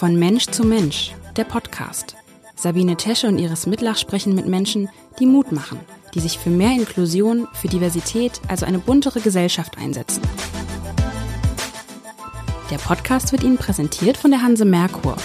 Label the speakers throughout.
Speaker 1: Von Mensch zu Mensch, der Podcast. Sabine Tesche und Iris Mitlach sprechen mit Menschen, die Mut machen, die sich für mehr Inklusion, für Diversität, also eine buntere Gesellschaft einsetzen. Der Podcast wird Ihnen präsentiert von der Hanse Merkur.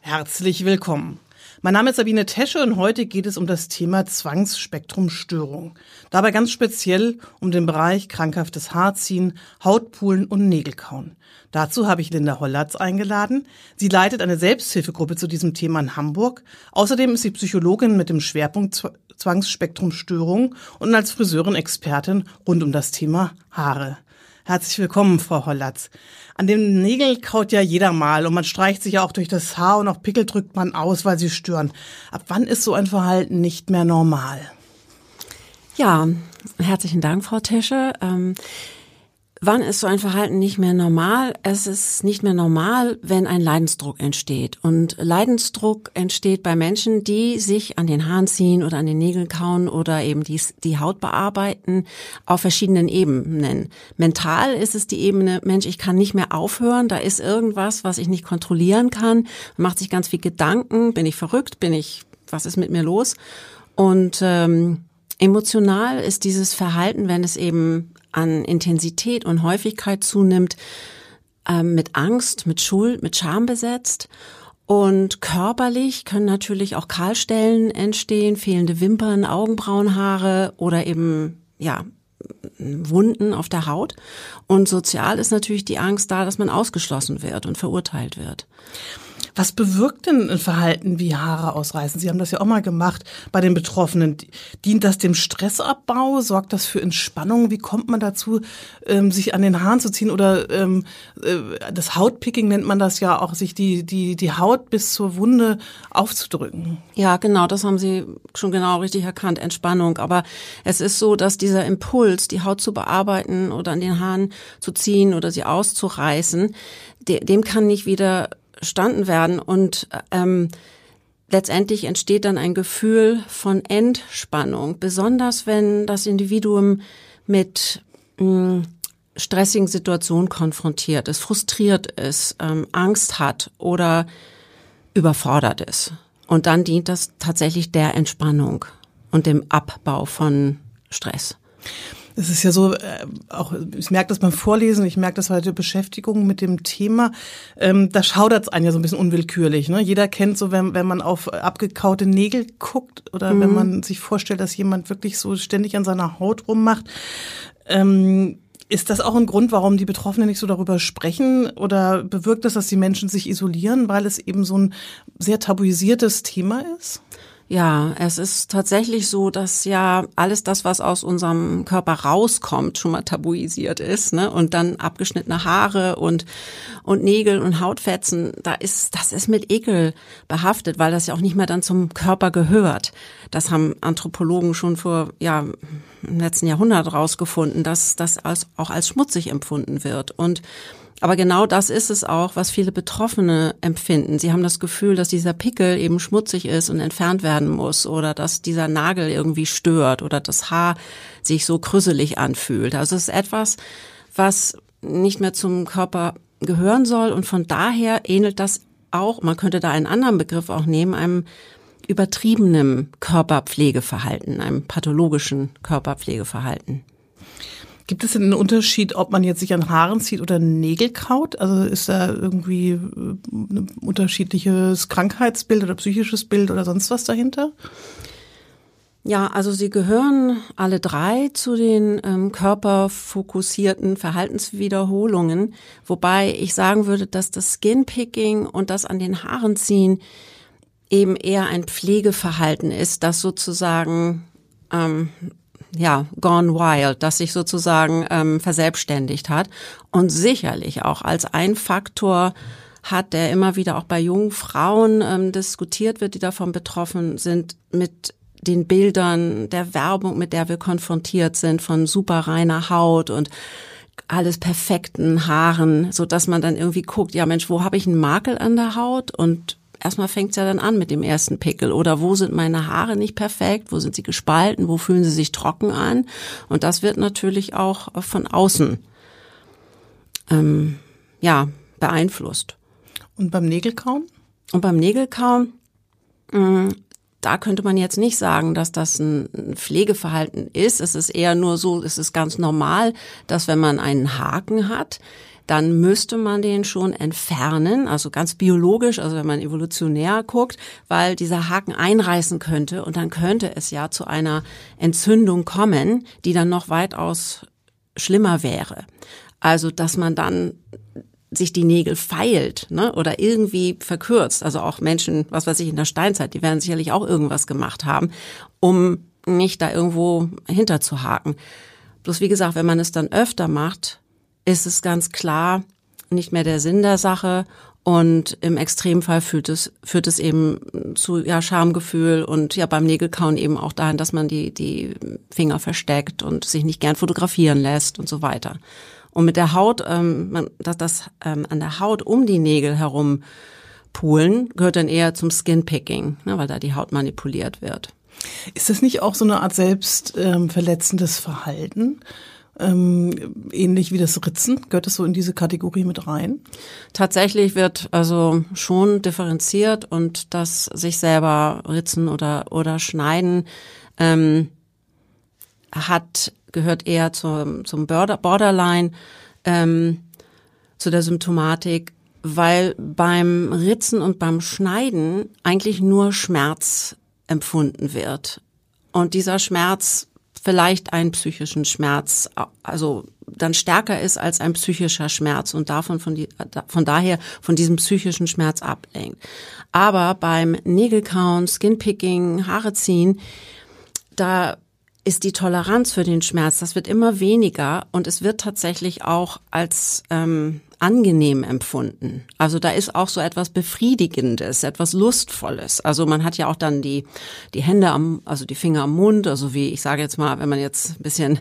Speaker 2: Herzlich willkommen. Mein Name ist Sabine Tesche und heute geht es um das Thema Zwangsspektrumstörung. Dabei ganz speziell um den Bereich krankhaftes Haarziehen, Hautpulen und Nägelkauen. Dazu habe ich Linda Hollatz eingeladen. Sie leitet eine Selbsthilfegruppe zu diesem Thema in Hamburg. Außerdem ist sie Psychologin mit dem Schwerpunkt Zwangsspektrumstörung und als Friseurin Expertin rund um das Thema Haare. Herzlich willkommen, Frau Hollatz. An dem Nägel kaut ja jeder mal und man streicht sich ja auch durch das Haar und auch Pickel drückt man aus, weil sie stören. Ab wann ist so ein Verhalten nicht mehr normal?
Speaker 3: Ja, herzlichen Dank, Frau Tesche. Ähm Wann ist so ein Verhalten nicht mehr normal? Es ist nicht mehr normal, wenn ein Leidensdruck entsteht. Und Leidensdruck entsteht bei Menschen, die sich an den Haaren ziehen oder an den Nägeln kauen oder eben die, die Haut bearbeiten auf verschiedenen Ebenen. Mental ist es die Ebene, Mensch, ich kann nicht mehr aufhören, da ist irgendwas, was ich nicht kontrollieren kann. Man macht sich ganz viel Gedanken, bin ich verrückt, bin ich, was ist mit mir los? Und ähm, Emotional ist dieses Verhalten, wenn es eben an Intensität und Häufigkeit zunimmt, ähm, mit Angst, mit Schuld, mit Scham besetzt. Und körperlich können natürlich auch Kahlstellen entstehen, fehlende Wimpern, Augenbrauenhaare oder eben, ja, Wunden auf der Haut. Und sozial ist natürlich die Angst da, dass man ausgeschlossen wird und verurteilt wird.
Speaker 2: Was bewirkt denn ein Verhalten wie Haare ausreißen? Sie haben das ja auch mal gemacht bei den Betroffenen. Dient das dem Stressabbau? Sorgt das für Entspannung? Wie kommt man dazu, ähm, sich an den Haaren zu ziehen? Oder ähm, äh, das Hautpicking nennt man das ja auch, sich die, die, die Haut bis zur Wunde aufzudrücken.
Speaker 3: Ja, genau, das haben Sie schon genau richtig erkannt, Entspannung. Aber es ist so, dass dieser Impuls, die Haut zu bearbeiten oder an den Haaren zu ziehen oder sie auszureißen, dem kann nicht wieder verstanden werden und ähm, letztendlich entsteht dann ein Gefühl von Entspannung, besonders wenn das Individuum mit mh, hm, stressigen Situationen konfrontiert ist, frustriert ist, ähm, Angst hat oder überfordert ist. Und dann dient das tatsächlich der Entspannung und dem Abbau von Stress.
Speaker 2: Es ist ja so, äh, auch ich merke das beim Vorlesen, ich merke das bei der Beschäftigung mit dem Thema, ähm, da schaudert es einen ja so ein bisschen unwillkürlich. Ne? Jeder kennt so, wenn, wenn man auf abgekaute Nägel guckt oder mhm. wenn man sich vorstellt, dass jemand wirklich so ständig an seiner Haut rummacht. Ähm, ist das auch ein Grund, warum die Betroffenen nicht so darüber sprechen? Oder bewirkt das, dass die Menschen sich isolieren, weil es eben so ein sehr tabuisiertes Thema ist?
Speaker 3: Ja, es ist tatsächlich so, dass ja alles das, was aus unserem Körper rauskommt, schon mal tabuisiert ist, ne? Und dann abgeschnittene Haare und und Nägel und Hautfetzen, da ist das ist mit Ekel behaftet, weil das ja auch nicht mehr dann zum Körper gehört. Das haben Anthropologen schon vor ja im letzten Jahrhundert rausgefunden, dass das als, auch als schmutzig empfunden wird und aber genau das ist es auch, was viele Betroffene empfinden. Sie haben das Gefühl, dass dieser Pickel eben schmutzig ist und entfernt werden muss oder dass dieser Nagel irgendwie stört oder das Haar sich so krüsselig anfühlt. Also es ist etwas, was nicht mehr zum Körper gehören soll und von daher ähnelt das auch, man könnte da einen anderen Begriff auch nehmen, einem übertriebenen Körperpflegeverhalten, einem pathologischen Körperpflegeverhalten.
Speaker 2: Gibt es denn einen Unterschied, ob man jetzt sich an Haaren zieht oder Nägel kaut? Also ist da irgendwie äh, ein unterschiedliches Krankheitsbild oder psychisches Bild oder sonst was dahinter?
Speaker 3: Ja, also sie gehören alle drei zu den ähm, körperfokussierten Verhaltenswiederholungen, wobei ich sagen würde, dass das Skinpicking und das an den Haaren ziehen eben eher ein Pflegeverhalten ist, das sozusagen ähm, ja, gone wild, das sich sozusagen ähm, verselbstständigt hat und sicherlich auch als ein Faktor hat, der immer wieder auch bei jungen Frauen ähm, diskutiert wird, die davon betroffen sind, mit den Bildern der Werbung, mit der wir konfrontiert sind, von super reiner Haut und alles perfekten Haaren, so dass man dann irgendwie guckt, ja Mensch, wo habe ich einen Makel an der Haut? Und erstmal fängt's ja dann an mit dem ersten Pickel. Oder wo sind meine Haare nicht perfekt? Wo sind sie gespalten? Wo fühlen sie sich trocken an? Und das wird natürlich auch von außen ähm, ja beeinflusst.
Speaker 2: Und beim Nägelkauen?
Speaker 3: Und beim Nägelkauen, mh, mm, da könnte man jetzt nicht sagen, dass das ein Pflegeverhalten ist. Es ist eher nur so, es ist ganz normal, dass wenn man einen Haken hat, dann müsste man den schon entfernen, also ganz biologisch, also wenn man evolutionär guckt, weil dieser Haken einreißen könnte und dann könnte es ja zu einer Entzündung kommen, die dann noch weitaus schlimmer wäre. Also, dass man dann sich die Nägel feilt ne, oder irgendwie verkürzt. Also auch Menschen, was weiß ich, in der Steinzeit, die werden sicherlich auch irgendwas gemacht haben, um nicht da irgendwo hinterzuhaken. Bloß wie gesagt, wenn man es dann öfter macht, ist es ganz klar nicht mehr der Sinn der Sache und im Extremfall führt es, führt es eben zu ja, Schamgefühl und ja beim Nägelkauen eben auch dahin, dass man die, die Finger versteckt und sich nicht gern fotografieren lässt und so weiter. Und mit der Haut, ähm, man, dass das ähm, an der Haut um die Nägel herum poolen, gehört dann eher zum Skinpicking, ne, weil da die Haut manipuliert wird.
Speaker 2: Ist das nicht auch so eine Art selbstverletzendes ähm, Verhalten? Ähm, ähnlich wie das Ritzen? Gehört das so in diese Kategorie mit rein?
Speaker 3: Tatsächlich wird also schon differenziert und das sich selber ritzen oder, oder schneiden ähm, hat, gehört eher zum, zum Borderline, ähm, zu der Symptomatik, weil beim Ritzen und beim Schneiden eigentlich nur Schmerz empfunden wird. Und dieser Schmerz vielleicht einen psychischen Schmerz, also dann stärker ist als ein psychischer Schmerz und davon von, die, von daher von diesem psychischen Schmerz ablenkt. Aber beim Nägelkauen, Skinpicking, Haare ziehen, da ist die Toleranz für den Schmerz, das wird immer weniger und es wird tatsächlich auch als ähm, angenehm empfunden. Also da ist auch so etwas Befriedigendes, etwas Lustvolles. Also man hat ja auch dann die, die Hände am, also die Finger am Mund, also wie ich sage jetzt mal, wenn man jetzt ein bisschen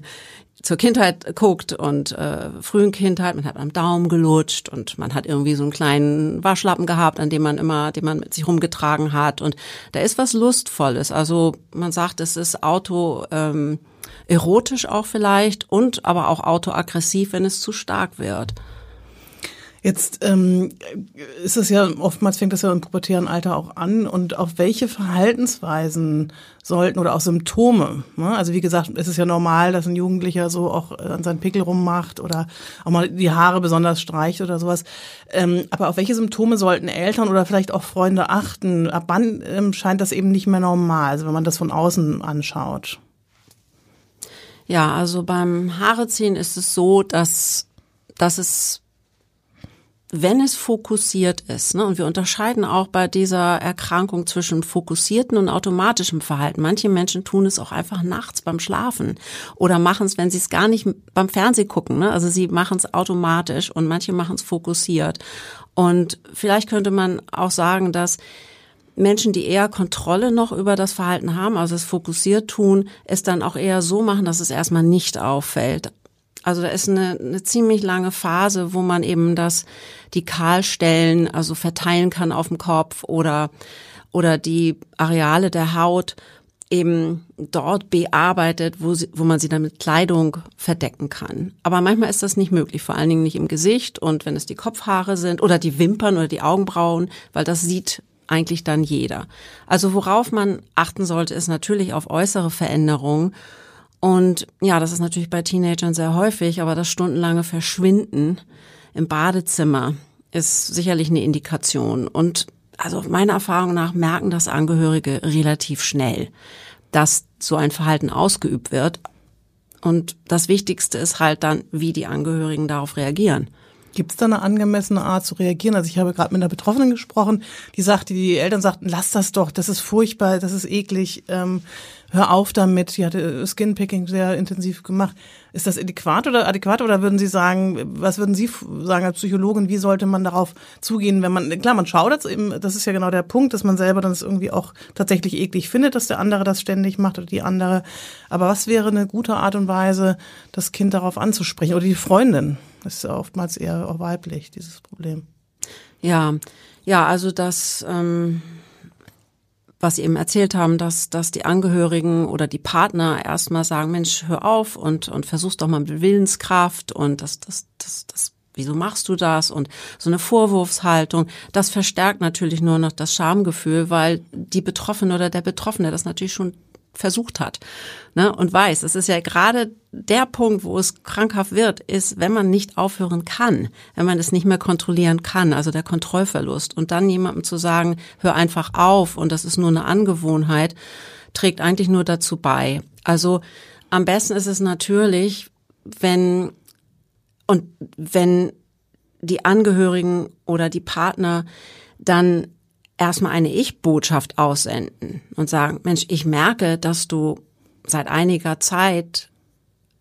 Speaker 3: zur Kindheit guckt und äh, frühen Kindheit, man hat am Daumen gelutscht und man hat irgendwie so einen kleinen Waschlappen gehabt, an dem man immer, den man mit sich rumgetragen hat und da ist was Lustvolles. Also man sagt, es ist Auto ähm, erotisch auch vielleicht und aber auch autoaggressiv, wenn es zu stark wird.
Speaker 2: Jetzt ähm, ist es ja, oftmals fängt das ja im pubertären Alter auch an und auf welche Verhaltensweisen sollten oder auch Symptome, ne? also wie gesagt, es ist ja normal, dass ein Jugendlicher so auch an seinen Pickel rummacht oder auch mal die Haare besonders streicht oder sowas, ähm, aber auf welche Symptome sollten Eltern oder vielleicht auch Freunde achten? Ab wann ähm, scheint das eben nicht mehr normal, also wenn man das von außen anschaut?
Speaker 3: Ja, also beim Haareziehen ist es so, dass, dass es wenn es fokussiert ist, ne, und wir unterscheiden auch bei dieser Erkrankung zwischen fokussierten und automatischem Verhalten. Manche Menschen tun es auch einfach nachts beim Schlafen oder machen es, wenn sie es gar nicht beim Fernseh gucken. Ne? Also sie machen es automatisch und manche machen es fokussiert. Und vielleicht könnte man auch sagen, dass Menschen, die eher Kontrolle noch über das Verhalten haben, also es fokussiert tun, es dann auch eher so machen, dass es erstmal nicht auffällt. Also da ist eine, eine ziemlich lange Phase, wo man eben das, die Kahlstellen, also verteilen kann auf dem Kopf oder, oder die Areale der Haut eben dort bearbeitet, wo, sie, wo man sie dann mit Kleidung verdecken kann. Aber manchmal ist das nicht möglich, vor allen Dingen nicht im Gesicht und wenn es die Kopfhaare sind oder die Wimpern oder die Augenbrauen, weil das sieht eigentlich dann jeder. Also worauf man achten sollte, ist natürlich auf äußere Veränderungen und ja, das ist natürlich bei Teenagern sehr häufig, aber das stundenlange Verschwinden im Badezimmer ist sicherlich eine Indikation. Und also meiner Erfahrung nach merken das Angehörige relativ schnell, dass so ein Verhalten ausgeübt wird. Und das Wichtigste ist halt dann, wie die Angehörigen darauf reagieren.
Speaker 2: Gibt es da eine angemessene Art zu reagieren? Also ich habe gerade mit einer Betroffenen gesprochen, die sagte, die Eltern sagten, lass das doch, das ist furchtbar, das ist eklig, ähm, hör auf damit. Die hatte Skinpicking sehr intensiv gemacht. Ist das adäquat oder adäquat oder würden Sie sagen, was würden Sie sagen als Psychologin, wie sollte man darauf zugehen, wenn man, klar, man schaudert eben, das ist ja genau der Punkt, dass man selber dann irgendwie auch tatsächlich eklig findet, dass der andere das ständig macht oder die andere. Aber was wäre eine gute Art und Weise, das Kind darauf anzusprechen oder die Freundin? Das ist oftmals eher auch weiblich, dieses Problem.
Speaker 3: Ja, ja, also das, ähm, was Sie eben erzählt haben, dass, dass die Angehörigen oder die Partner erstmal sagen, Mensch, hör auf und, und versuch's doch mal mit Willenskraft und das, das, das, das wieso machst du das? Und so eine Vorwurfshaltung, das verstärkt natürlich nur noch das Schamgefühl, weil die Betroffene oder der Betroffene das natürlich schon versucht hat ne, und weiß, es ist ja gerade der Punkt, wo es krankhaft wird, ist, wenn man nicht aufhören kann, wenn man es nicht mehr kontrollieren kann, also der Kontrollverlust. Und dann jemandem zu sagen, hör einfach auf und das ist nur eine Angewohnheit, trägt eigentlich nur dazu bei. Also am besten ist es natürlich, wenn und wenn die Angehörigen oder die Partner dann erstmal eine Ich-Botschaft aussenden und sagen, Mensch, ich merke, dass du seit einiger Zeit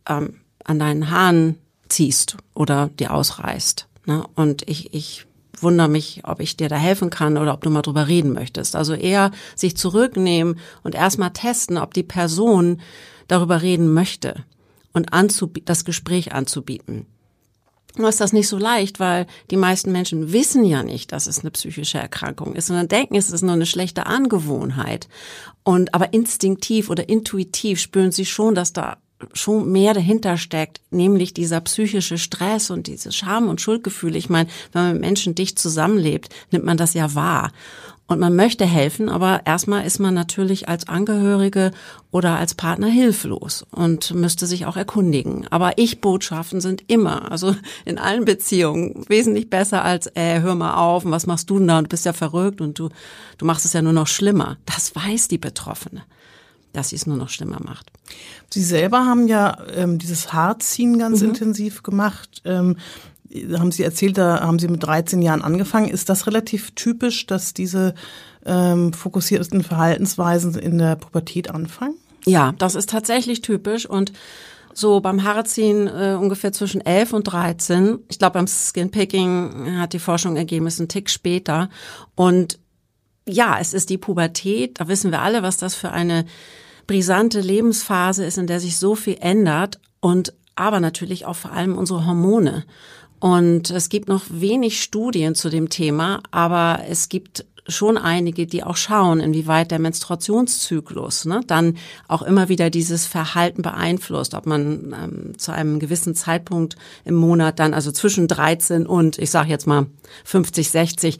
Speaker 3: ähm, an deinen Haaren ziehst oder dir ausreißt. Ne? Und ich, ich wundere mich, ob ich dir da helfen kann oder ob du mal drüber reden möchtest. Also eher sich zurücknehmen und erstmal testen, ob die Person darüber reden möchte und das Gespräch anzubieten. Nur ist das nicht so leicht, weil die meisten Menschen wissen ja nicht, dass es eine psychische Erkrankung ist, sondern denken, es ist nur eine schlechte Angewohnheit. Und aber instinktiv oder intuitiv spüren sie schon, dass da schon mehr dahinter steckt, nämlich dieser psychische Stress und diese Scham- und Schuldgefühle. Ich meine, wenn man mit Menschen dicht zusammenlebt, nimmt man das ja wahr. Und man möchte helfen, aber erstmal ist man natürlich als Angehörige oder als Partner hilflos und müsste sich auch erkundigen. Aber Ich-Botschaften sind immer, also in allen Beziehungen, wesentlich besser als, äh, hör mal auf, und was machst du denn da? Und du bist ja verrückt und du, du machst es ja nur noch schlimmer. Das weiß die Betroffene dass sie es nur noch schlimmer macht.
Speaker 2: Sie selber haben ja ähm, dieses Haarziehen ganz mhm. intensiv gemacht. Ähm, haben Sie erzählt, da haben Sie mit 13 Jahren angefangen. Ist das relativ typisch, dass diese ähm, fokussierten Verhaltensweisen in der Pubertät anfangen?
Speaker 3: Ja, das ist tatsächlich typisch und so beim Haarziehen äh, ungefähr zwischen 11 und 13. Ich glaube, beim Skinpicking hat die Forschung ergeben, ist ein Tick später. Und ja, es ist die Pubertät. Da wissen wir alle, was das für eine brisante Lebensphase ist, in der sich so viel ändert und aber natürlich auch vor allem unsere Hormone. Und es gibt noch wenig Studien zu dem Thema, aber es gibt schon einige, die auch schauen, inwieweit der Menstruationszyklus ne, dann auch immer wieder dieses Verhalten beeinflusst, ob man ähm, zu einem gewissen Zeitpunkt im Monat dann, also zwischen 13 und ich sage jetzt mal 50, 60,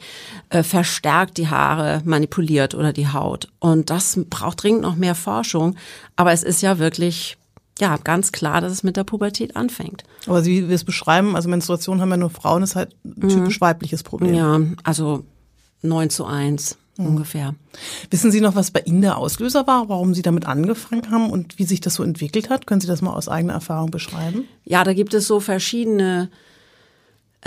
Speaker 3: äh, verstärkt die Haare manipuliert oder die Haut. Und das braucht dringend noch mehr Forschung, aber es ist ja wirklich ja, ganz klar, dass es mit der Pubertät anfängt.
Speaker 2: Aber wie wir es beschreiben, also Menstruation haben ja nur Frauen, ist halt ein mhm. typisch mhm. weibliches Problem.
Speaker 3: Ja, also 9 zu 1 mhm. ungefähr.
Speaker 2: Wissen Sie noch, was bei Ihnen der Auslöser war, warum Sie damit angefangen haben und wie sich das so entwickelt hat? Können Sie das mal aus eigener Erfahrung beschreiben?
Speaker 3: Ja, da gibt es so verschiedene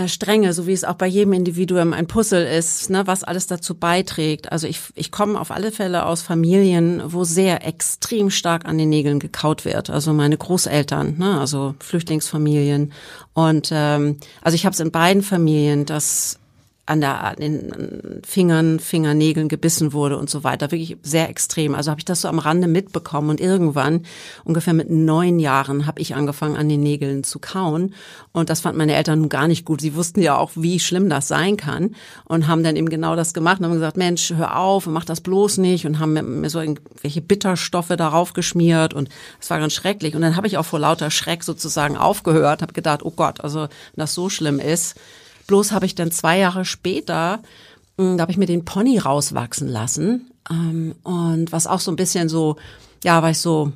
Speaker 3: Stränge, so wie es auch bei jedem Individuum ein Puzzle ist, ne, was alles dazu beiträgt. Also ich, ich komme auf alle Fälle aus Familien, wo sehr extrem stark an den Nägeln gekaut wird. Also meine Großeltern, ne, also Flüchtlingsfamilien. Und ähm, also ich habe es in beiden Familien, dass an, der, an den Fingern, Fingernägeln gebissen wurde und so weiter. Wirklich sehr extrem. Also habe ich das so am Rande mitbekommen und irgendwann, ungefähr mit neun Jahren, habe ich angefangen, an den Nägeln zu kauen. Und das fanden meine Eltern nun gar nicht gut. Sie wussten ja auch, wie schlimm das sein kann und haben dann eben genau das gemacht und haben gesagt, Mensch, hör auf, mach das bloß nicht und haben mir so irgendwelche Bitterstoffe darauf geschmiert und es war ganz schrecklich. Und dann habe ich auch vor lauter Schreck sozusagen aufgehört, habe gedacht, oh Gott, also wenn das so schlimm ist, Bloß habe ich dann zwei Jahre später, hm, da habe ich mir den Pony rauswachsen lassen. Ähm, und was auch so ein bisschen so, ja, war ich so,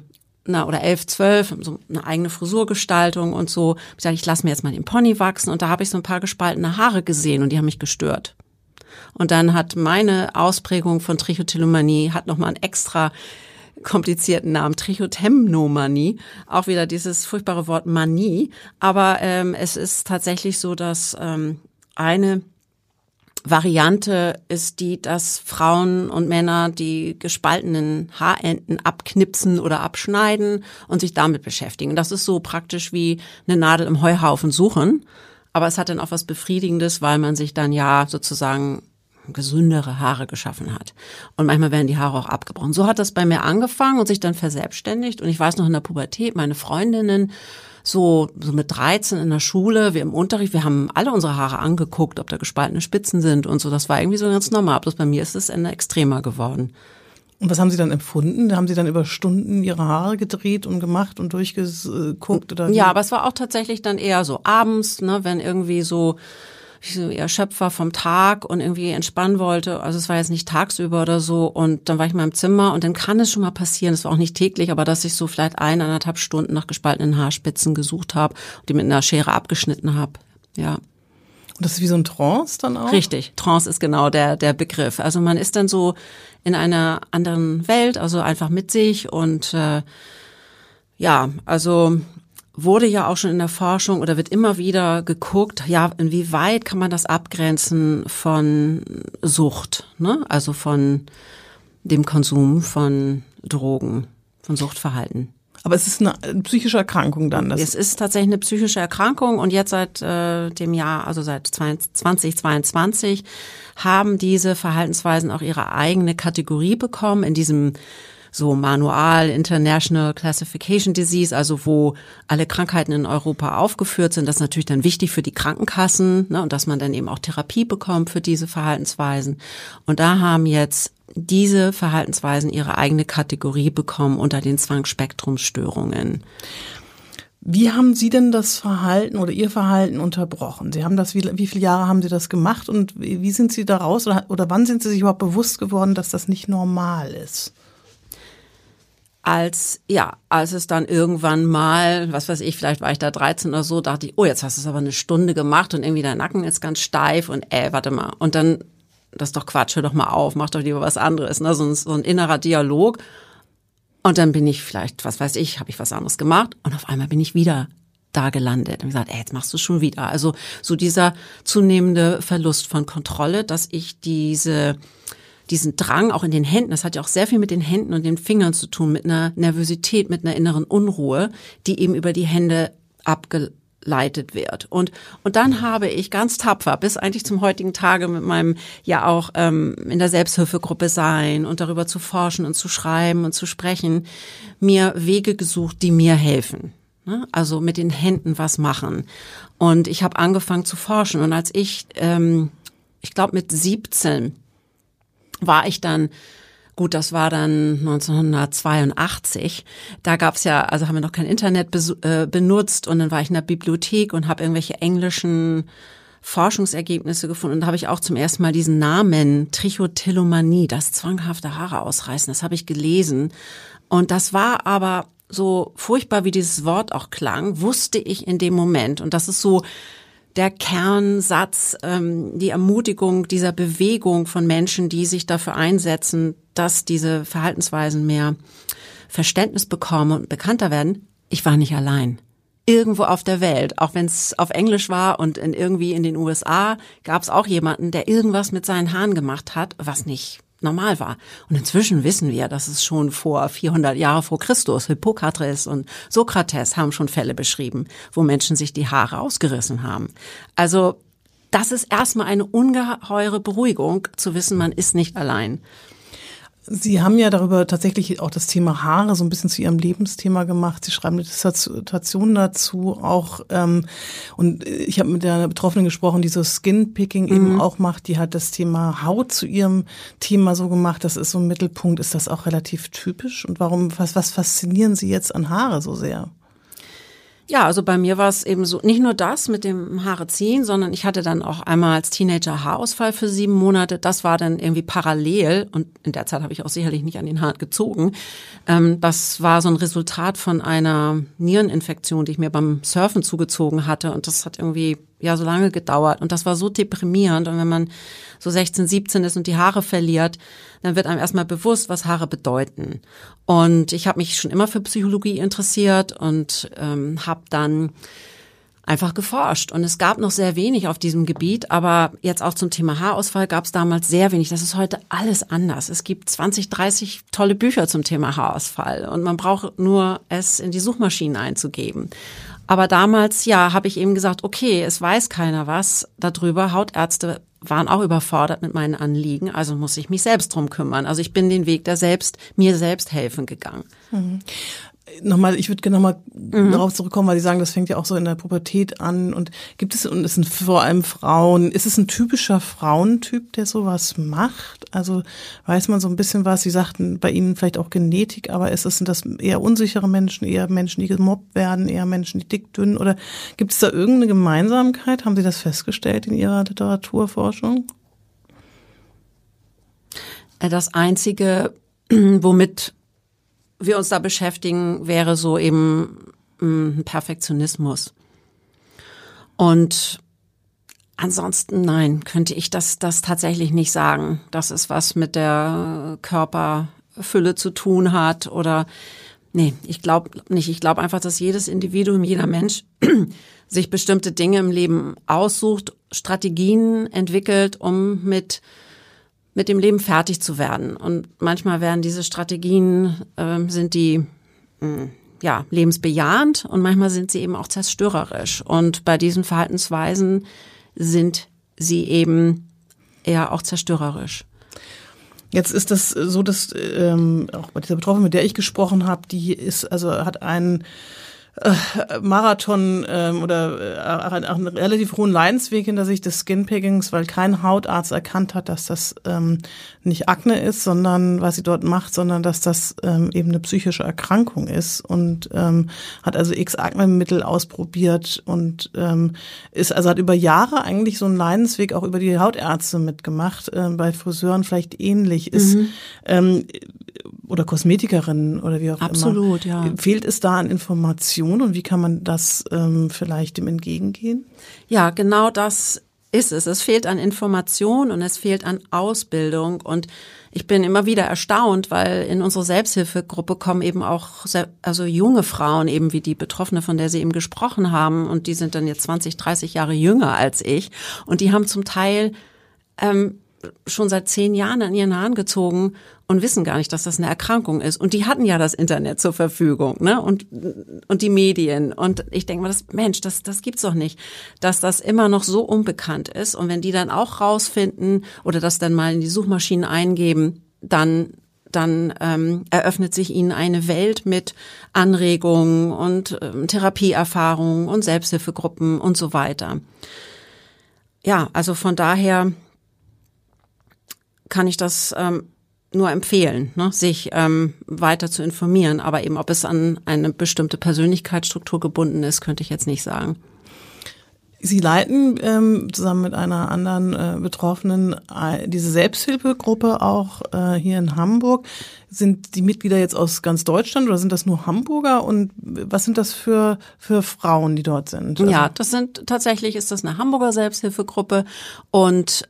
Speaker 3: na, oder elf, zwölf, so eine eigene Frisurgestaltung und so. Ich sage, ich lasse mir jetzt mal den Pony wachsen. Und da habe ich so ein paar gespaltene Haare gesehen und die haben mich gestört. Und dann hat meine Ausprägung von Trichotillomanie hat nochmal ein extra komplizierten Namen, Trichotemnomanie, auch wieder dieses furchtbare Wort Manie. Aber ähm, es ist tatsächlich so, dass ähm, eine Variante ist die, dass Frauen und Männer die gespaltenen Haarenden abknipsen oder abschneiden und sich damit beschäftigen. Das ist so praktisch wie eine Nadel im Heuhaufen suchen. Aber es hat dann auch was Befriedigendes, weil man sich dann ja sozusagen gesündere Haare geschaffen hat. Und manchmal werden die Haare auch abgebrochen. So hat das bei mir angefangen und sich dann verselbstständigt. Und ich weiß noch in der Pubertät, meine Freundinnen, so, so mit 13 in der Schule, wir im Unterricht, wir haben alle unsere Haare angeguckt, ob da gespaltene Spitzen sind und so. Das war irgendwie so ganz normal. Bloß bei mir ist es Ende extremer geworden.
Speaker 2: Und was haben Sie dann empfunden? Haben Sie dann über Stunden Ihre Haare gedreht und gemacht und durchgeguckt? Oder
Speaker 3: ja, aber es war auch tatsächlich dann eher so abends, ne, wenn irgendwie so ich so vom Tag und irgendwie entspannen wollte. Also es war jetzt nicht tagsüber oder so. Und dann war ich mal im Zimmer und dann kann es schon mal passieren, es war auch nicht täglich, aber dass ich so vielleicht eineinhalb Stunden nach gespaltenen Haarspitzen gesucht habe und die mit einer Schere abgeschnitten habe. Ja.
Speaker 2: Und das ist wie so ein Trance dann auch?
Speaker 3: Richtig, Trance ist genau der, der Begriff. Also man ist dann so in einer anderen Welt, also einfach mit sich und äh, ja, also wurde ja auch schon in der Forschung oder wird immer wieder geguckt, ja, inwieweit kann man das abgrenzen von Sucht, ne? also von dem Konsum von Drogen, von Suchtverhalten.
Speaker 2: Aber es ist eine psychische Erkrankung dann.
Speaker 3: Das es ist tatsächlich eine psychische Erkrankung und jetzt seit äh, dem Jahr, also seit 2022, haben diese Verhaltensweisen auch ihre eigene Kategorie bekommen in diesem so Manual International Classification Disease, also wo alle Krankheiten in Europa aufgeführt sind. Das ist natürlich dann wichtig für die Krankenkassen ne, und dass man dann eben auch Therapie bekommt für diese Verhaltensweisen. Und da haben jetzt diese Verhaltensweisen ihre eigene Kategorie bekommen unter den Zwangsspektrumstörungen.
Speaker 2: Wie haben Sie denn das Verhalten oder Ihr Verhalten unterbrochen? Sie haben das, wie, wie viele Jahre haben Sie das gemacht und wie sind Sie daraus oder, oder wann sind Sie sich überhaupt bewusst geworden, dass das nicht normal ist?
Speaker 3: Als, ja, als es dann irgendwann mal, was weiß ich, vielleicht war ich da 13 oder so, dachte ich, oh, jetzt hast du es aber eine Stunde gemacht und irgendwie dein Nacken ist ganz steif und äh, warte mal. Und dann, das ist doch Quatsch, hör doch mal auf, mach doch lieber was anderes, ne? so, ein, so ein innerer Dialog. Und dann bin ich vielleicht, was weiß ich, habe ich was anderes gemacht und auf einmal bin ich wieder da gelandet und gesagt, ey, jetzt machst du schon wieder. Also so dieser zunehmende Verlust von Kontrolle, dass ich diese diesen Drang auch in den Händen, das hat ja auch sehr viel mit den Händen und den Fingern zu tun, mit einer Nervosität, mit einer inneren Unruhe, die eben über die Hände abgeleitet wird. Und, und dann habe ich ganz tapfer bis eigentlich zum heutigen Tage mit meinem ja auch ähm, in der Selbsthilfegruppe sein und darüber zu forschen und zu schreiben und zu sprechen, mir Wege gesucht, die mir helfen. Ne? Also mit den Händen was machen. Und ich habe angefangen zu forschen. Und als ich, ähm, ich glaube mit 17 war ich dann Gut, das war dann 1982. Da gab's ja, also haben wir noch kein Internet äh, benutzt und dann war ich in der Bibliothek und habe irgendwelche englischen Forschungsergebnisse gefunden und da habe ich auch zum ersten Mal diesen Namen Trichotillomanie, das zwanghafte Haare ausreißen, das habe ich gelesen und das war aber so furchtbar, wie dieses Wort auch klang, wusste ich in dem Moment und das ist so der Kernsatz, ähm, die Ermutigung dieser Bewegung von Menschen, die sich dafür einsetzen, dass diese Verhaltensweisen mehr Verständnis bekommen und bekannter werden. Ich war nicht allein. Irgendwo auf der Welt, auch wenn es auf Englisch war und in, irgendwie in den USA, gab es auch jemanden, der irgendwas mit seinen Haaren gemacht hat, was nicht normal war. Und inzwischen wissen wir, dass es schon vor 400 Jahre vor Christus, Hippokrates und Sokrates haben schon Fälle beschrieben, wo Menschen sich die Haare ausgerissen haben. Also das ist erstmal eine ungeheure Beruhigung, zu wissen, man ist nicht allein.
Speaker 2: Sie haben ja darüber tatsächlich auch das Thema Haare so ein bisschen zu Ihrem Lebensthema gemacht. Sie schreiben eine Dissertation dazu auch. Ähm, und ich habe mit der Betroffenen gesprochen, die so Skin-Picking mhm. eben auch macht. Die hat das Thema Haut zu ihrem Thema so gemacht. Das ist so ein Mittelpunkt. Ist das auch relativ typisch? Und warum, was, was faszinieren Sie jetzt an Haare so sehr?
Speaker 3: Ja, also bei mir war es eben so, nicht nur das mit dem Haare ziehen, sondern ich hatte dann auch einmal als Teenager Haarausfall für sieben Monate. Das war dann irgendwie parallel und in der Zeit habe ich auch sicherlich nicht an den Haaren gezogen. Ähm, das war so ein Resultat von einer Niereninfektion, die ich mir beim Surfen zugezogen hatte und das hat irgendwie ja so lange gedauert und das war so deprimierend und wenn man so 16, 17 ist und die Haare verliert, dann wird einem erstmal bewusst, was Haare bedeuten. Und ich habe mich schon immer für Psychologie interessiert und ähm, habe dann einfach geforscht. Und es gab noch sehr wenig auf diesem Gebiet, aber jetzt auch zum Thema Haarausfall gab es damals sehr wenig. Das ist heute alles anders. Es gibt 20, 30 tolle Bücher zum Thema Haarausfall und man braucht nur es in die Suchmaschinen einzugeben. Aber damals, ja, habe ich eben gesagt, okay, es weiß keiner was darüber. Hautärzte waren auch überfordert mit meinen Anliegen, also muss ich mich selbst drum kümmern. Also ich bin den Weg der selbst, mir selbst helfen gegangen. Mhm.
Speaker 2: Nochmal, ich würde gerne nochmal mhm. darauf zurückkommen, weil Sie sagen, das fängt ja auch so in der Pubertät an. Und gibt es, und es sind vor allem Frauen, ist es ein typischer Frauentyp, der sowas macht? Also weiß man so ein bisschen was? Sie sagten bei Ihnen vielleicht auch Genetik, aber ist es, sind das eher unsichere Menschen, eher Menschen, die gemobbt werden, eher Menschen, die dick, dünn? Oder gibt es da irgendeine Gemeinsamkeit? Haben Sie das festgestellt in Ihrer Literaturforschung?
Speaker 3: Das einzige, womit wir uns da beschäftigen, wäre so eben ein Perfektionismus. Und ansonsten nein, könnte ich das, das tatsächlich nicht sagen. Das ist was mit der Körperfülle zu tun hat oder nee, ich glaube nicht. Ich glaube einfach, dass jedes Individuum, jeder Mensch sich bestimmte Dinge im Leben aussucht, Strategien entwickelt, um mit mit dem Leben fertig zu werden. Und manchmal werden diese Strategien, äh, sind die mh, hm, ja, lebensbejahend und manchmal sind sie eben auch zerstörerisch. Und bei diesen Verhaltensweisen sind sie eben eher auch zerstörerisch.
Speaker 2: Jetzt ist das so, dass ähm, auch bei dieser Betroffenen, mit der ich gesprochen habe, die ist also hat einen Marathon ähm, oder äh, einen relativ hohen Leidensweg hinter sich des Skinpickings, weil kein Hautarzt erkannt hat, dass das ähm, nicht Akne ist, sondern was sie dort macht, sondern dass das ähm, eben eine psychische Erkrankung ist und ähm, hat also x Akne-Mittel ausprobiert und ähm, ist also hat über Jahre eigentlich so einen Leidensweg auch über die Hautärzte mitgemacht, äh, bei Friseuren vielleicht ähnlich ist. Mhm. Ähm, oder Kosmetikerinnen oder wie auch
Speaker 3: Absolut, immer. Absolut,
Speaker 2: ja. Fehlt es da an Informationen und wie kann man das ähm, vielleicht dem entgegengehen?
Speaker 3: Ja, genau das ist es. Es fehlt an Information und es fehlt an Ausbildung und ich bin immer wieder erstaunt, weil in unsere Selbsthilfegruppe kommen eben auch sehr, also junge Frauen, eben wie die Betroffene, von der Sie eben gesprochen haben, und die sind dann jetzt 20, 30 Jahre jünger als ich, und die haben zum Teil ähm, schon seit zehn Jahren an ihren Haaren gezogen und wissen gar nicht, dass das eine Erkrankung ist. Und die hatten ja das Internet zur Verfügung, ne? Und, und die Medien. Und ich denke mal, das, Mensch, das, das gibt's doch nicht, dass das immer noch so unbekannt ist. Und wenn die dann auch rausfinden oder das dann mal in die Suchmaschinen eingeben, dann dann ähm, eröffnet sich ihnen eine Welt mit Anregungen und ähm, Therapieerfahrungen und Selbsthilfegruppen und so weiter. Ja, also von daher kann ich das ähm, nur empfehlen, ne, sich ähm, weiter zu informieren. Aber eben, ob es an eine bestimmte Persönlichkeitsstruktur gebunden ist, könnte ich jetzt nicht sagen.
Speaker 2: Sie leiten ähm, zusammen mit einer anderen äh, Betroffenen äh, diese Selbsthilfegruppe auch äh, hier in Hamburg. Sind die Mitglieder jetzt aus ganz Deutschland oder sind das nur Hamburger? Und was sind das für, für Frauen, die dort sind?
Speaker 3: Also ja, das sind tatsächlich ist das eine Hamburger Selbsthilfegruppe und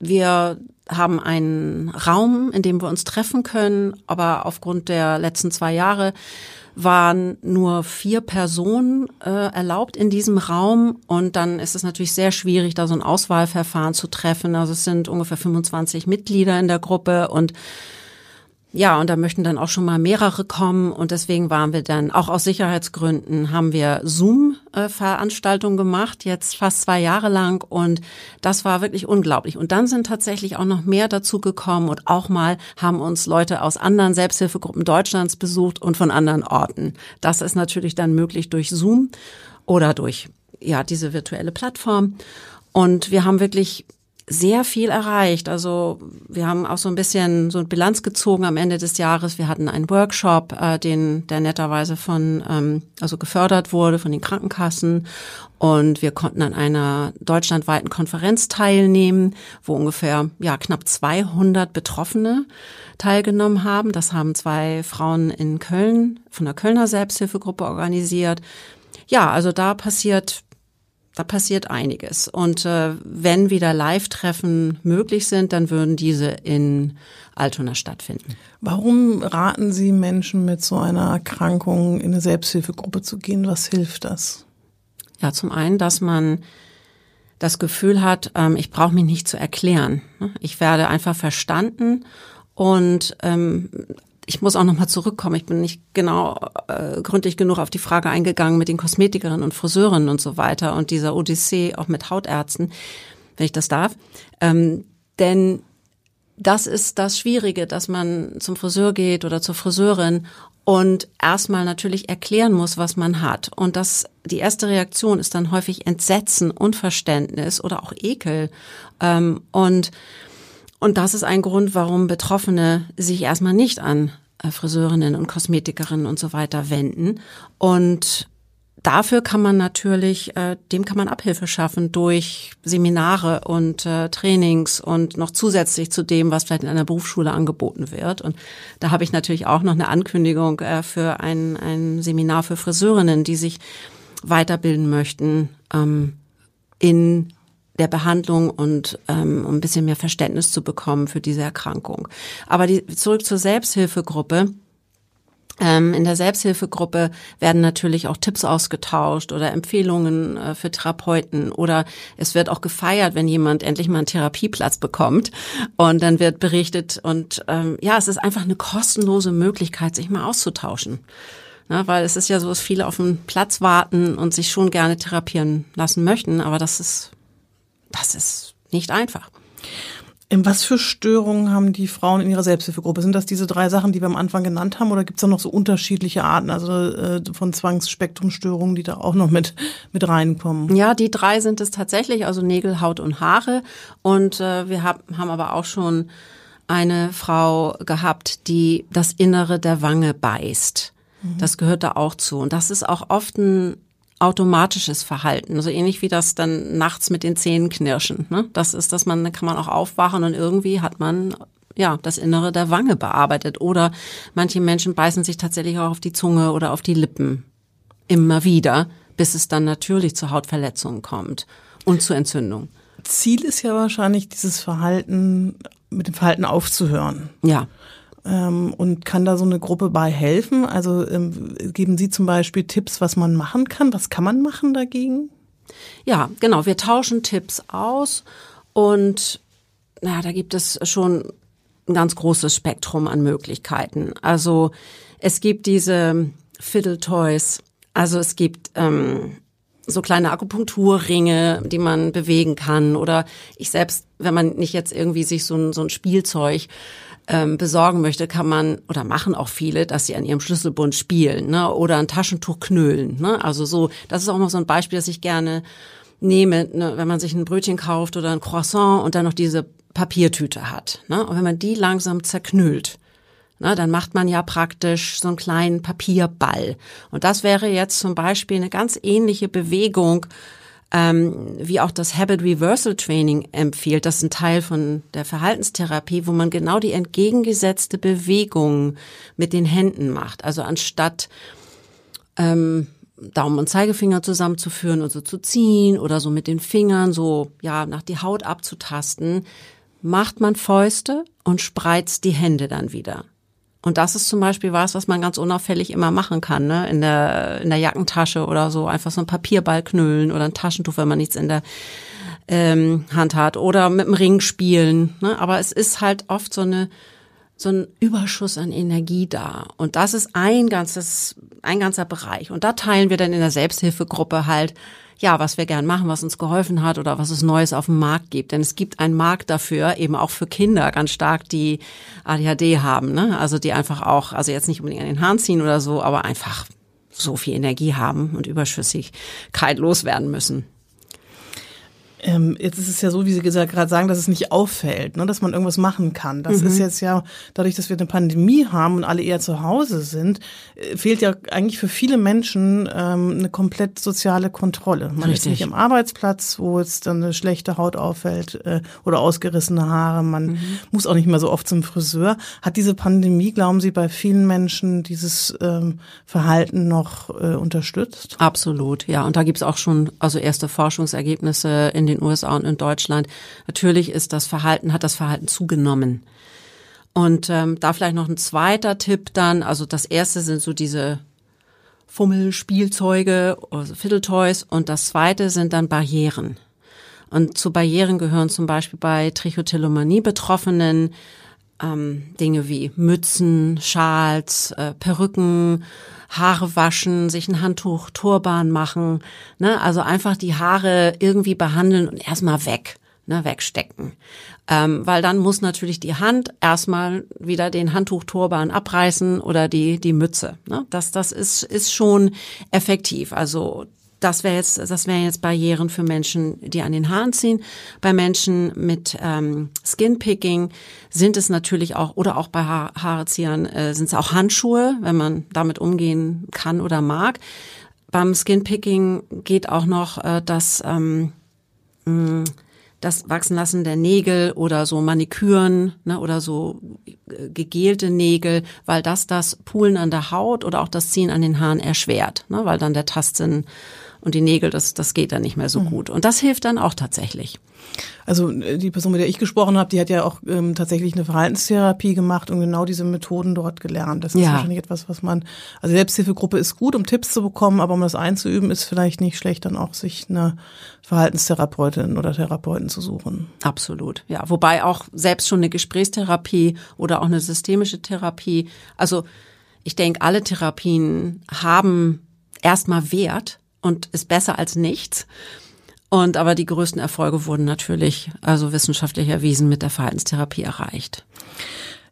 Speaker 3: wir haben einen Raum, in dem wir uns treffen können, aber aufgrund der letzten zwei Jahre waren nur vier Personen äh, erlaubt in diesem Raum und dann ist es natürlich sehr schwierig, da so ein Auswahlverfahren zu treffen. Also es sind ungefähr 25 Mitglieder in der Gruppe und ja, und da möchten dann auch schon mal mehrere kommen und deswegen waren wir dann auch aus Sicherheitsgründen haben wir Zoom-Veranstaltungen gemacht, jetzt fast zwei Jahre lang und das war wirklich unglaublich. Und dann sind tatsächlich auch noch mehr dazu gekommen und auch mal haben uns Leute aus anderen Selbsthilfegruppen Deutschlands besucht und von anderen Orten. Das ist natürlich dann möglich durch Zoom oder durch ja diese virtuelle Plattform. Und wir haben wirklich sehr viel erreicht. Also wir haben auch so ein bisschen so eine Bilanz gezogen am Ende des Jahres. Wir hatten einen Workshop, äh, den der netterweise von ähm, also gefördert wurde von den Krankenkassen und wir konnten an einer deutschlandweiten Konferenz teilnehmen, wo ungefähr ja knapp 200 Betroffene teilgenommen haben. Das haben zwei Frauen in Köln von der Kölner Selbsthilfegruppe organisiert. Ja, also da passiert da passiert einiges. Und äh, wenn wieder Live-Treffen möglich sind, dann würden diese in Altona stattfinden.
Speaker 2: Warum raten Sie Menschen mit so einer Erkrankung in eine Selbsthilfegruppe zu gehen? Was hilft das?
Speaker 3: Ja, zum einen, dass man das Gefühl hat, ähm, ich brauche mich nicht zu erklären. Ich werde einfach verstanden und ähm, ich muss auch nochmal zurückkommen. Ich bin nicht genau äh, gründlich genug auf die Frage eingegangen mit den Kosmetikerinnen und Friseurinnen und so weiter und dieser Odyssee auch mit Hautärzten, wenn ich das darf. Ähm, denn das ist das Schwierige, dass man zum Friseur geht oder zur Friseurin und erstmal natürlich erklären muss, was man hat. Und das, die erste Reaktion ist dann häufig Entsetzen, Unverständnis oder auch Ekel. Ähm, und, und das ist ein Grund, warum Betroffene sich erstmal nicht an Friseurinnen und Kosmetikerinnen und so weiter wenden. Und dafür kann man natürlich, äh, dem kann man Abhilfe schaffen durch Seminare und äh, Trainings und noch zusätzlich zu dem, was vielleicht in einer Berufsschule angeboten wird. Und da habe ich natürlich auch noch eine Ankündigung äh, für ein, ein Seminar für Friseurinnen, die sich weiterbilden möchten ähm, in der Behandlung und ähm, um ein bisschen mehr Verständnis zu bekommen für diese Erkrankung. Aber die, zurück zur Selbsthilfegruppe. Ähm, in der Selbsthilfegruppe werden natürlich auch Tipps ausgetauscht oder Empfehlungen äh, für Therapeuten oder es wird auch gefeiert, wenn jemand endlich mal einen Therapieplatz bekommt und dann wird berichtet und ähm, ja, es ist einfach eine kostenlose Möglichkeit, sich mal auszutauschen. Ja, weil es ist ja so, dass viele auf einen Platz warten und sich schon gerne therapieren lassen möchten, aber das ist, das ist nicht einfach.
Speaker 2: In was für Störungen haben die Frauen in ihrer Selbsthilfegruppe? Sind das diese drei Sachen, die wir am Anfang genannt haben, oder gibt es da noch so unterschiedliche Arten, also äh, von Zwangsspektrumstörungen, die da auch noch mit mit reinkommen?
Speaker 3: Ja, die drei sind es tatsächlich, also Nägel, Haut und Haare. Und äh, wir hab, haben aber auch schon eine Frau gehabt, die das Innere der Wange beißt. Mhm. Das gehört da auch zu. Und das ist auch oft ein automatisches Verhalten, so ähnlich wie das dann nachts mit den Zähnen knirschen. Ne? Das ist, dass man, kann man auch aufwachen und irgendwie hat man ja das Innere der Wange bearbeitet. Oder manche Menschen beißen sich tatsächlich auch auf die Zunge oder auf die Lippen immer wieder, bis es dann natürlich zu Hautverletzungen kommt und zu Entzündung.
Speaker 2: Ziel ist ja wahrscheinlich, dieses Verhalten mit dem Verhalten aufzuhören.
Speaker 3: Ja
Speaker 2: ähm, und kann da so eine Gruppe bei helfen? Also ähm, geben Sie zum Beispiel Tipps, was man machen kann? Was kann man machen dagegen?
Speaker 3: Ja, genau. Wir tauschen Tipps aus und na, da gibt es schon ein ganz großes Spektrum an Möglichkeiten. Also es gibt diese Fiddle Toys, also es gibt ähm, so kleine Akupunkturringe, die man bewegen kann. Oder ich selbst, wenn man nicht jetzt irgendwie sich so ein, so ein Spielzeug ähm, besorgen möchte, kann man oder machen auch viele, dass sie an ihrem Schlüsselbund spielen ne? oder ein Taschentuch knüllen. Ne? Also so, das ist auch noch so ein Beispiel, das ich gerne nehme, ne? wenn man sich ein Brötchen kauft oder ein Croissant und dann noch diese Papiertüte hat. Ne? Und wenn man die langsam zerknüllt, ne, dann macht man ja praktisch so einen kleinen Papierball. Und das wäre jetzt zum Beispiel eine ganz ähnliche Bewegung, ähm, wie auch das Habit Reversal Training empfiehlt. Das ist ein Teil von der Verhaltenstherapie, wo man genau die entgegengesetzte Bewegung mit den Händen macht. Also anstatt ähm, Daumen und Zeigefinger zusammenzuführen und so zu ziehen oder so mit den Fingern so ja nach die Haut abzutasten, macht man Fäuste und spreizt die Hände dann wieder. Und das ist zum Beispiel was, was man ganz unauffällig immer machen kann, ne? In der, in der Jackentasche oder so. Einfach so ein Papierball knüllen oder ein Taschentuch, wenn man nichts in der ähm, Hand hat. Oder mit dem Ring spielen. Ne? Aber es ist halt oft so eine so ein Überschuss an Energie da. Und das ist ein ganzes, ein ganzer Bereich. Und da teilen wir dann in der Selbsthilfegruppe halt ja, was wir gern machen, was uns geholfen hat oder was es Neues auf dem Markt gibt. Denn es gibt einen Markt dafür, eben auch für Kinder ganz stark, die ADHD haben, ne? Also die einfach auch, also jetzt nicht unbedingt an den Haaren ziehen oder so, aber einfach so viel Energie haben und Überschüssigkeit loswerden müssen.
Speaker 2: Ähm, jetzt ist es ja so, wie Sie gerade sagen, dass es nicht auffällt, ne, dass man irgendwas machen kann. Das mhm. ist jetzt ja, dadurch, dass wir eine Pandemie haben und alle eher zu Hause sind, äh, fehlt ja eigentlich für viele Menschen ähm, eine komplett soziale Kontrolle. Man Richtig. ist nicht am Arbeitsplatz, wo jetzt dann eine schlechte Haut auffällt äh, oder ausgerissene Haare. Man mhm. muss auch nicht mehr so oft zum Friseur. Hat diese Pandemie, glauben Sie, bei vielen Menschen dieses ähm, Verhalten noch äh, unterstützt?
Speaker 3: Absolut, ja. Und da gibt's auch schon also erste Forschungsergebnisse in den USA und in Deutschland. Natürlich ist das Verhalten, hat das Verhalten zugenommen. Und ähm, da vielleicht noch ein zweiter Tipp dann, also das erste sind so diese Fummelspielzeuge, also Fiddle Toys und das zweite sind dann Barrieren. Und zu Barrieren gehören zum Beispiel bei Trichotillomanie Betroffenen ähm, Dinge wie Mützen, Schals, äh, Perücken, Haare waschen, sich ein Handtuch, Turban machen, ne? also einfach die Haare irgendwie behandeln und erstmal weg. ne, wegstecken. Ähm, weil dann muss natürlich die Hand erstmal wieder den Handtuchturban abreißen oder die, die Mütze. Ne? Das, das ist, ist schon effektiv. Also das wäre jetzt, das wären jetzt Barrieren für Menschen, die an den Haaren ziehen. Bei Menschen mit ähm, Skinpicking sind es natürlich auch, oder auch bei ha Haareziehern äh, sind es auch Handschuhe, wenn man damit umgehen kann oder mag. Beim Skinpicking geht auch noch äh, das, ähm, mh, das Wachsenlassen der Nägel oder so Maniküren ne, oder so äh, gegelte Nägel, weil das das Poolen an der Haut oder auch das Ziehen an den Haaren erschwert, ne, weil dann der Tastsinn und die Nägel, das, das geht dann nicht mehr so mhm. gut. Und das hilft dann auch tatsächlich.
Speaker 2: Also äh, die Person, mit der ich gesprochen habe, die hat ja auch ähm, tatsächlich eine Verhaltenstherapie gemacht und genau diese Methoden dort gelernt. Das ist ja. wahrscheinlich etwas, was man, also Selbsthilfegruppe ist gut, um Tipps zu bekommen, aber um das einzuüben, ist vielleicht nicht schlecht, dann auch sich eine Verhaltenstherapeutin oder Therapeuten zu suchen.
Speaker 3: Absolut, ja. Wobei auch selbst schon eine Gesprächstherapie oder auch eine systemische Therapie, also ich denke, alle Therapien haben erstmal Wert, und ist besser als nichts. Und aber die größten Erfolge wurden natürlich, also wissenschaftlich erwiesen, mit der Verhaltenstherapie erreicht.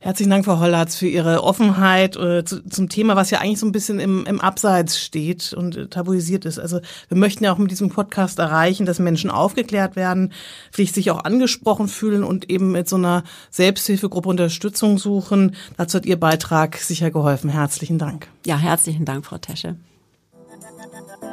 Speaker 2: Herzlichen Dank, Frau Hollatz, für Ihre Offenheit äh, zu, zum Thema, was ja eigentlich so ein bisschen im, im Abseits steht und äh, tabuisiert ist. Also wir möchten ja auch mit diesem Podcast erreichen, dass Menschen aufgeklärt werden, vielleicht sich auch angesprochen fühlen und eben mit so einer Selbsthilfegruppe Unterstützung suchen. Dazu hat Ihr Beitrag sicher geholfen. Herzlichen Dank.
Speaker 3: Ja, herzlichen Dank, Frau Tesche.